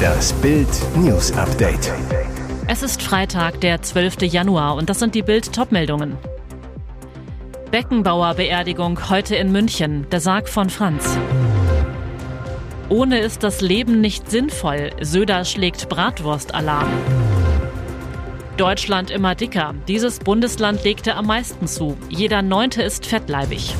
Das Bild News Update. Es ist Freitag, der 12. Januar und das sind die Bild Topmeldungen. Beckenbauer Beerdigung heute in München, der Sarg von Franz. Ohne ist das Leben nicht sinnvoll. Söder schlägt Bratwurst-Alarm. Deutschland immer dicker. Dieses Bundesland legte am meisten zu. Jeder Neunte ist fettleibig.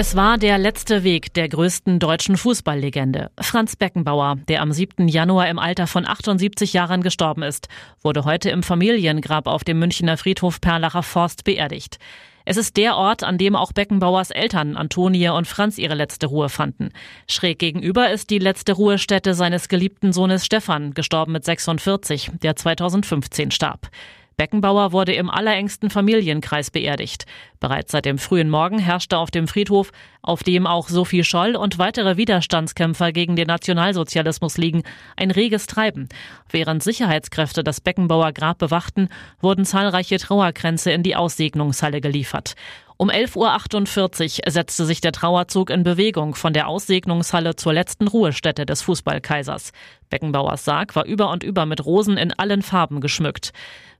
Es war der letzte Weg der größten deutschen Fußballlegende. Franz Beckenbauer, der am 7. Januar im Alter von 78 Jahren gestorben ist, wurde heute im Familiengrab auf dem Münchner Friedhof Perlacher Forst beerdigt. Es ist der Ort, an dem auch Beckenbauers Eltern Antonie und Franz ihre letzte Ruhe fanden. Schräg gegenüber ist die letzte Ruhestätte seines geliebten Sohnes Stefan, gestorben mit 46, der 2015 starb. Beckenbauer wurde im allerengsten Familienkreis beerdigt. Bereits seit dem frühen Morgen herrschte auf dem Friedhof, auf dem auch Sophie Scholl und weitere Widerstandskämpfer gegen den Nationalsozialismus liegen, ein reges Treiben. Während Sicherheitskräfte das Beckenbauer Grab bewachten, wurden zahlreiche Trauerkränze in die Aussegnungshalle geliefert. Um 11.48 Uhr setzte sich der Trauerzug in Bewegung von der Aussegnungshalle zur letzten Ruhestätte des Fußballkaisers. Beckenbauers Sarg war über und über mit Rosen in allen Farben geschmückt.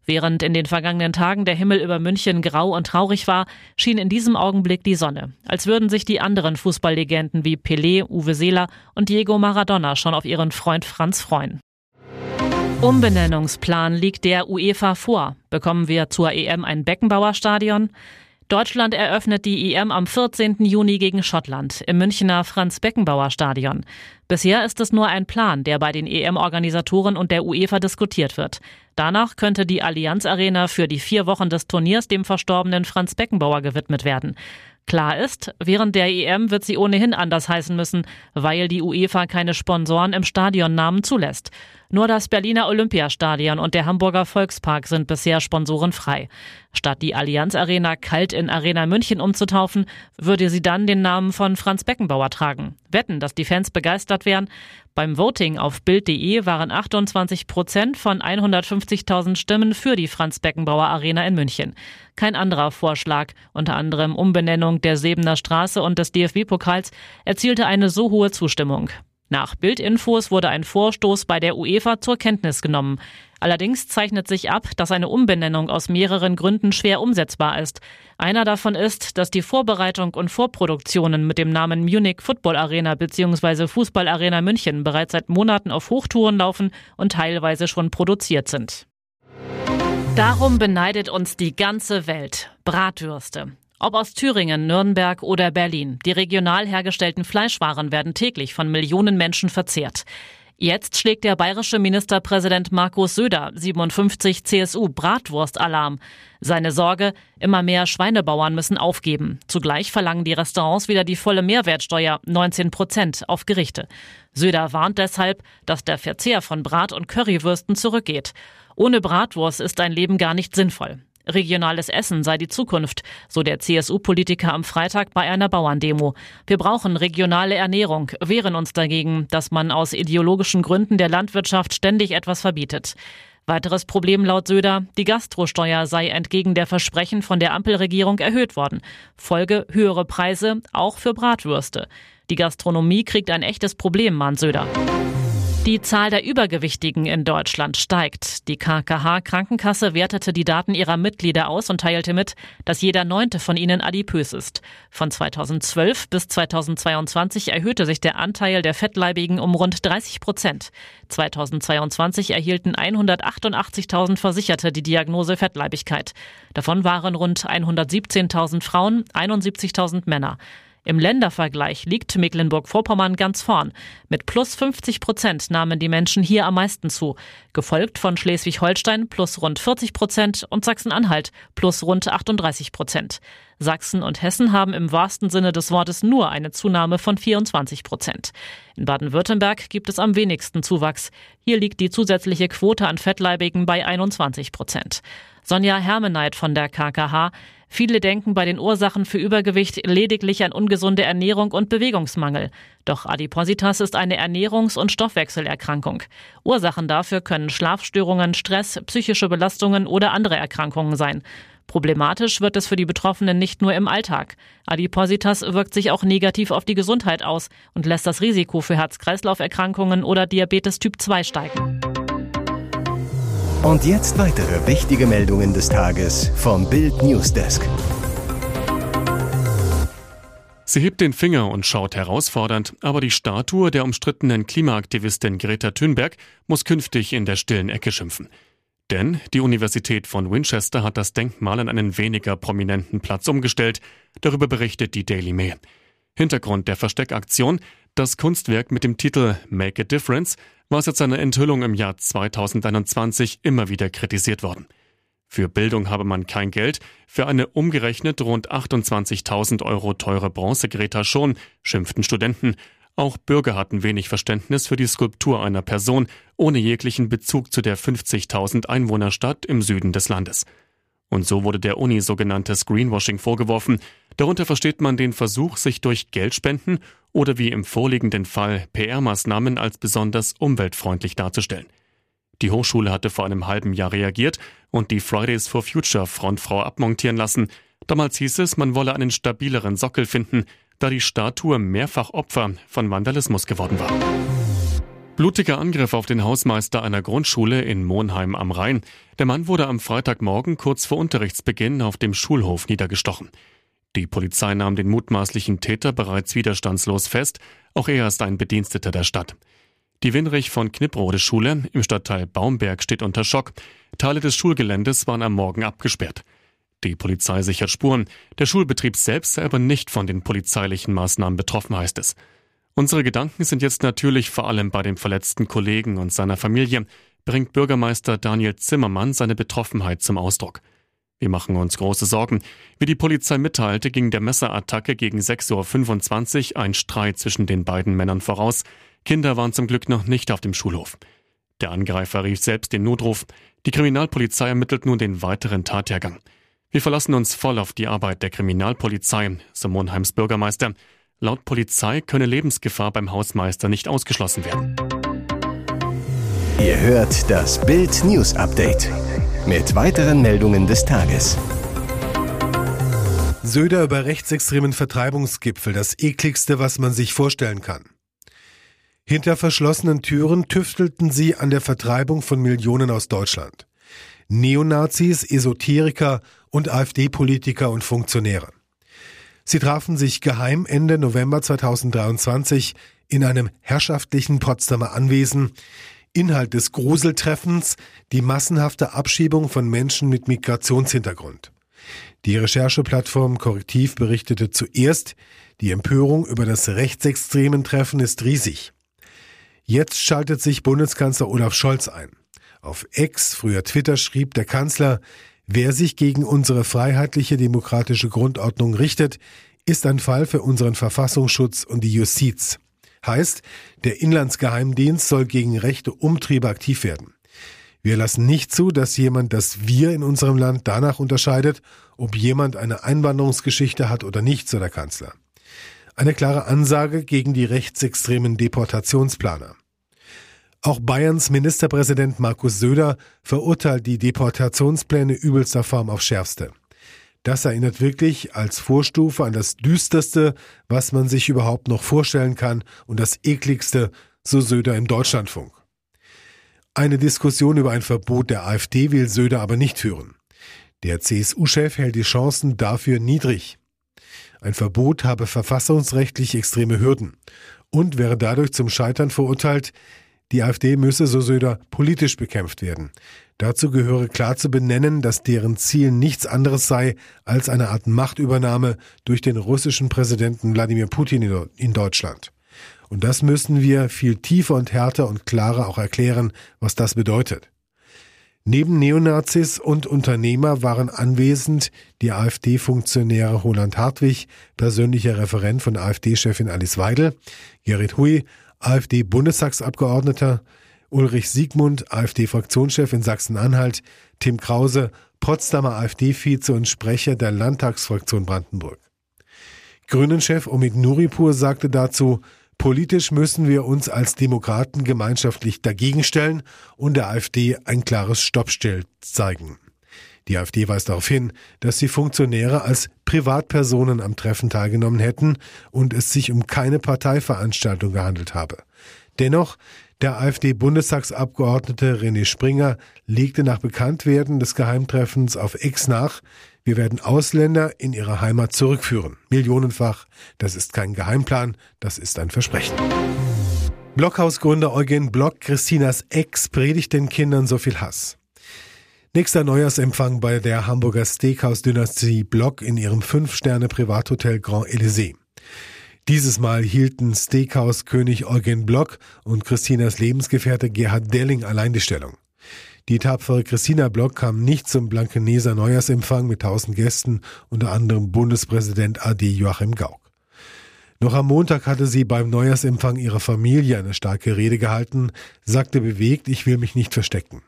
Während in den vergangenen Tagen der Himmel über München grau und traurig war, schien in diesem Augenblick die Sonne, als würden sich die anderen Fußballlegenden wie Pelé, Uwe Seeler und Diego Maradona schon auf ihren Freund Franz freuen. Umbenennungsplan liegt der UEFA vor. Bekommen wir zur EM ein Beckenbauer-Stadion? Deutschland eröffnet die EM am 14. Juni gegen Schottland im Münchner Franz-Beckenbauer-Stadion. Bisher ist es nur ein Plan, der bei den EM-Organisatoren und der UEFA diskutiert wird. Danach könnte die Allianz Arena für die vier Wochen des Turniers dem verstorbenen Franz Beckenbauer gewidmet werden. Klar ist, während der EM wird sie ohnehin anders heißen müssen, weil die UEFA keine Sponsoren im Stadionnamen zulässt. Nur das Berliner Olympiastadion und der Hamburger Volkspark sind bisher sponsorenfrei. Statt die Allianz Arena kalt in Arena München umzutaufen, würde sie dann den Namen von Franz Beckenbauer tragen. Wetten, dass die Fans begeistert wären? Beim Voting auf Bild.de waren 28 Prozent von 150.000 Stimmen für die Franz Beckenbauer Arena in München. Kein anderer Vorschlag, unter anderem Umbenennung der Sebener Straße und des DFB-Pokals, erzielte eine so hohe Zustimmung. Nach Bildinfos wurde ein Vorstoß bei der UEFA zur Kenntnis genommen. Allerdings zeichnet sich ab, dass eine Umbenennung aus mehreren Gründen schwer umsetzbar ist. Einer davon ist, dass die Vorbereitung und Vorproduktionen mit dem Namen Munich Football Arena bzw. Fußball Arena München bereits seit Monaten auf Hochtouren laufen und teilweise schon produziert sind. Darum beneidet uns die ganze Welt. Bratwürste. Ob aus Thüringen, Nürnberg oder Berlin, die regional hergestellten Fleischwaren werden täglich von Millionen Menschen verzehrt. Jetzt schlägt der bayerische Ministerpräsident Markus Söder, 57 CSU, Bratwurst-Alarm. Seine Sorge, immer mehr Schweinebauern müssen aufgeben. Zugleich verlangen die Restaurants wieder die volle Mehrwertsteuer, 19 Prozent, auf Gerichte. Söder warnt deshalb, dass der Verzehr von Brat- und Currywürsten zurückgeht. Ohne Bratwurst ist ein Leben gar nicht sinnvoll. Regionales Essen sei die Zukunft, so der CSU-Politiker am Freitag bei einer Bauerndemo. Wir brauchen regionale Ernährung, wehren uns dagegen, dass man aus ideologischen Gründen der Landwirtschaft ständig etwas verbietet. Weiteres Problem laut Söder, die Gastrosteuer sei entgegen der Versprechen von der Ampelregierung erhöht worden. Folge höhere Preise, auch für Bratwürste. Die Gastronomie kriegt ein echtes Problem, mahnt Söder. Die Zahl der Übergewichtigen in Deutschland steigt. Die KKH Krankenkasse wertete die Daten ihrer Mitglieder aus und teilte mit, dass jeder neunte von ihnen adipös ist. Von 2012 bis 2022 erhöhte sich der Anteil der Fettleibigen um rund 30 Prozent. 2022 erhielten 188.000 Versicherte die Diagnose Fettleibigkeit. Davon waren rund 117.000 Frauen, 71.000 Männer. Im Ländervergleich liegt Mecklenburg-Vorpommern ganz vorn. Mit plus 50 Prozent nahmen die Menschen hier am meisten zu, gefolgt von Schleswig-Holstein plus rund 40 Prozent und Sachsen-Anhalt plus rund 38 Prozent. Sachsen und Hessen haben im wahrsten Sinne des Wortes nur eine Zunahme von 24 Prozent. In Baden-Württemberg gibt es am wenigsten Zuwachs. Hier liegt die zusätzliche Quote an Fettleibigen bei 21 Prozent. Sonja Hermeneit von der KKH. Viele denken bei den Ursachen für Übergewicht lediglich an ungesunde Ernährung und Bewegungsmangel. Doch Adipositas ist eine Ernährungs- und Stoffwechselerkrankung. Ursachen dafür können Schlafstörungen, Stress, psychische Belastungen oder andere Erkrankungen sein. Problematisch wird es für die Betroffenen nicht nur im Alltag. Adipositas wirkt sich auch negativ auf die Gesundheit aus und lässt das Risiko für Herz-Kreislauf-Erkrankungen oder Diabetes Typ 2 steigen. Und jetzt weitere wichtige Meldungen des Tages vom Bild Newsdesk. Sie hebt den Finger und schaut herausfordernd, aber die Statue der umstrittenen Klimaaktivistin Greta Thunberg muss künftig in der stillen Ecke schimpfen. Denn die Universität von Winchester hat das Denkmal an einen weniger prominenten Platz umgestellt. Darüber berichtet die Daily Mail. Hintergrund der Versteckaktion, das Kunstwerk mit dem Titel Make a Difference war seit seiner Enthüllung im Jahr 2021 immer wieder kritisiert worden. Für Bildung habe man kein Geld, für eine umgerechnet rund 28.000 Euro teure Bronzegreta schon, schimpften Studenten. Auch Bürger hatten wenig Verständnis für die Skulptur einer Person ohne jeglichen Bezug zu der 50.000 Einwohnerstadt im Süden des Landes. Und so wurde der Uni sogenanntes Greenwashing vorgeworfen. Darunter versteht man den Versuch, sich durch Geldspenden oder wie im vorliegenden Fall PR-Maßnahmen als besonders umweltfreundlich darzustellen. Die Hochschule hatte vor einem halben Jahr reagiert und die Fridays for Future Frontfrau abmontieren lassen. Damals hieß es, man wolle einen stabileren Sockel finden, da die Statue mehrfach Opfer von Vandalismus geworden war. Blutiger Angriff auf den Hausmeister einer Grundschule in Monheim am Rhein. Der Mann wurde am Freitagmorgen kurz vor Unterrichtsbeginn auf dem Schulhof niedergestochen. Die Polizei nahm den mutmaßlichen Täter bereits widerstandslos fest. Auch er ist ein Bediensteter der Stadt. Die Winrich von Knipprode Schule im Stadtteil Baumberg steht unter Schock. Teile des Schulgeländes waren am Morgen abgesperrt. Die Polizei sichert Spuren. Der Schulbetrieb selbst sei aber nicht von den polizeilichen Maßnahmen betroffen, heißt es. Unsere Gedanken sind jetzt natürlich vor allem bei dem verletzten Kollegen und seiner Familie, bringt Bürgermeister Daniel Zimmermann seine Betroffenheit zum Ausdruck. Wir machen uns große Sorgen. Wie die Polizei mitteilte, ging der Messerattacke gegen 6.25 Uhr ein Streit zwischen den beiden Männern voraus. Kinder waren zum Glück noch nicht auf dem Schulhof. Der Angreifer rief selbst den Notruf. Die Kriminalpolizei ermittelt nun den weiteren Tathergang. Wir verlassen uns voll auf die Arbeit der Kriminalpolizei, so Monheims Bürgermeister. Laut Polizei könne Lebensgefahr beim Hausmeister nicht ausgeschlossen werden. Ihr hört das Bild News Update mit weiteren Meldungen des Tages. Söder über rechtsextremen Vertreibungsgipfel, das ekligste, was man sich vorstellen kann. Hinter verschlossenen Türen tüftelten sie an der Vertreibung von Millionen aus Deutschland. Neonazis, Esoteriker und AfD-Politiker und Funktionäre. Sie trafen sich geheim Ende November 2023 in einem herrschaftlichen Potsdamer Anwesen. Inhalt des Gruseltreffens die massenhafte Abschiebung von Menschen mit Migrationshintergrund. Die Rechercheplattform Korrektiv berichtete zuerst, die Empörung über das rechtsextremen Treffen ist riesig. Jetzt schaltet sich Bundeskanzler Olaf Scholz ein. Auf Ex, früher Twitter, schrieb der Kanzler, wer sich gegen unsere freiheitliche demokratische Grundordnung richtet, ist ein Fall für unseren Verfassungsschutz und die Justiz. Heißt, der Inlandsgeheimdienst soll gegen rechte Umtriebe aktiv werden. Wir lassen nicht zu, dass jemand das Wir in unserem Land danach unterscheidet, ob jemand eine Einwanderungsgeschichte hat oder nicht, so der Kanzler. Eine klare Ansage gegen die rechtsextremen Deportationsplaner. Auch Bayerns Ministerpräsident Markus Söder verurteilt die Deportationspläne übelster Form auf schärfste. Das erinnert wirklich als Vorstufe an das Düsterste, was man sich überhaupt noch vorstellen kann und das ekligste, so Söder im Deutschlandfunk. Eine Diskussion über ein Verbot der AfD will Söder aber nicht führen. Der CSU-Chef hält die Chancen dafür niedrig. Ein Verbot habe verfassungsrechtlich extreme Hürden und wäre dadurch zum Scheitern verurteilt. Die AfD müsse, so Söder, politisch bekämpft werden. Dazu gehöre klar zu benennen, dass deren Ziel nichts anderes sei als eine Art Machtübernahme durch den russischen Präsidenten Wladimir Putin in Deutschland. Und das müssen wir viel tiefer und härter und klarer auch erklären, was das bedeutet. Neben Neonazis und Unternehmer waren anwesend die AfD-Funktionäre Roland Hartwig, persönlicher Referent von AfD-Chefin Alice Weidel, Gerrit Hui, AfD-Bundestagsabgeordneter, Ulrich Siegmund, AfD-Fraktionschef in Sachsen-Anhalt, Tim Krause, Potsdamer AfD-Vize und Sprecher der Landtagsfraktion Brandenburg. Grünen-Chef Omid Nuripur sagte dazu, Politisch müssen wir uns als Demokraten gemeinschaftlich dagegen stellen und der AfD ein klares Stoppstell zeigen. Die AfD weist darauf hin, dass die Funktionäre als Privatpersonen am Treffen teilgenommen hätten und es sich um keine Parteiveranstaltung gehandelt habe. Dennoch, der AfD-Bundestagsabgeordnete René Springer legte nach Bekanntwerden des Geheimtreffens auf Ex nach, wir werden Ausländer in ihre Heimat zurückführen. Millionenfach. Das ist kein Geheimplan, das ist ein Versprechen. Blockhausgründer Eugen Block, Christinas Ex, predigt den Kindern so viel Hass. Nächster Neujahrsempfang bei der Hamburger Steakhouse-Dynastie Block in ihrem Fünf-Sterne-Privathotel Grand Elysée. Dieses Mal hielten Steakhouse-König Eugen Block und Christinas Lebensgefährte Gerhard Delling allein die Stellung. Die tapfere Christina Block kam nicht zum Blankeneser Neujahrsempfang mit tausend Gästen, unter anderem Bundespräsident AD Joachim Gauck. Noch am Montag hatte sie beim Neujahrsempfang ihrer Familie eine starke Rede gehalten, sagte bewegt, ich will mich nicht verstecken.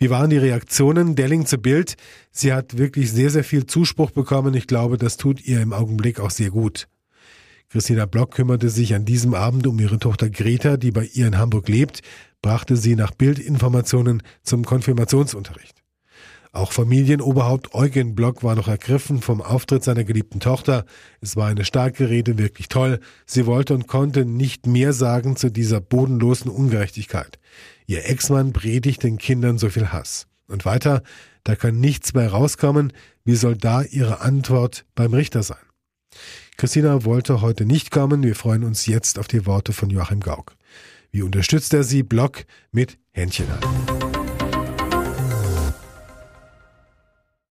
Wie waren die Reaktionen? Delling zu Bild. Sie hat wirklich sehr, sehr viel Zuspruch bekommen. Ich glaube, das tut ihr im Augenblick auch sehr gut. Christina Block kümmerte sich an diesem Abend um ihre Tochter Greta, die bei ihr in Hamburg lebt, brachte sie nach Bildinformationen zum Konfirmationsunterricht. Auch Familienoberhaupt Eugen Block war noch ergriffen vom Auftritt seiner geliebten Tochter. Es war eine starke Rede, wirklich toll. Sie wollte und konnte nicht mehr sagen zu dieser bodenlosen Ungerechtigkeit. Ihr Ex-Mann predigt den Kindern so viel Hass. Und weiter, da kann nichts mehr rauskommen. Wie soll da ihre Antwort beim Richter sein? Christina wollte heute nicht kommen. Wir freuen uns jetzt auf die Worte von Joachim Gauck. Wie unterstützt er sie? Block mit Händchen an.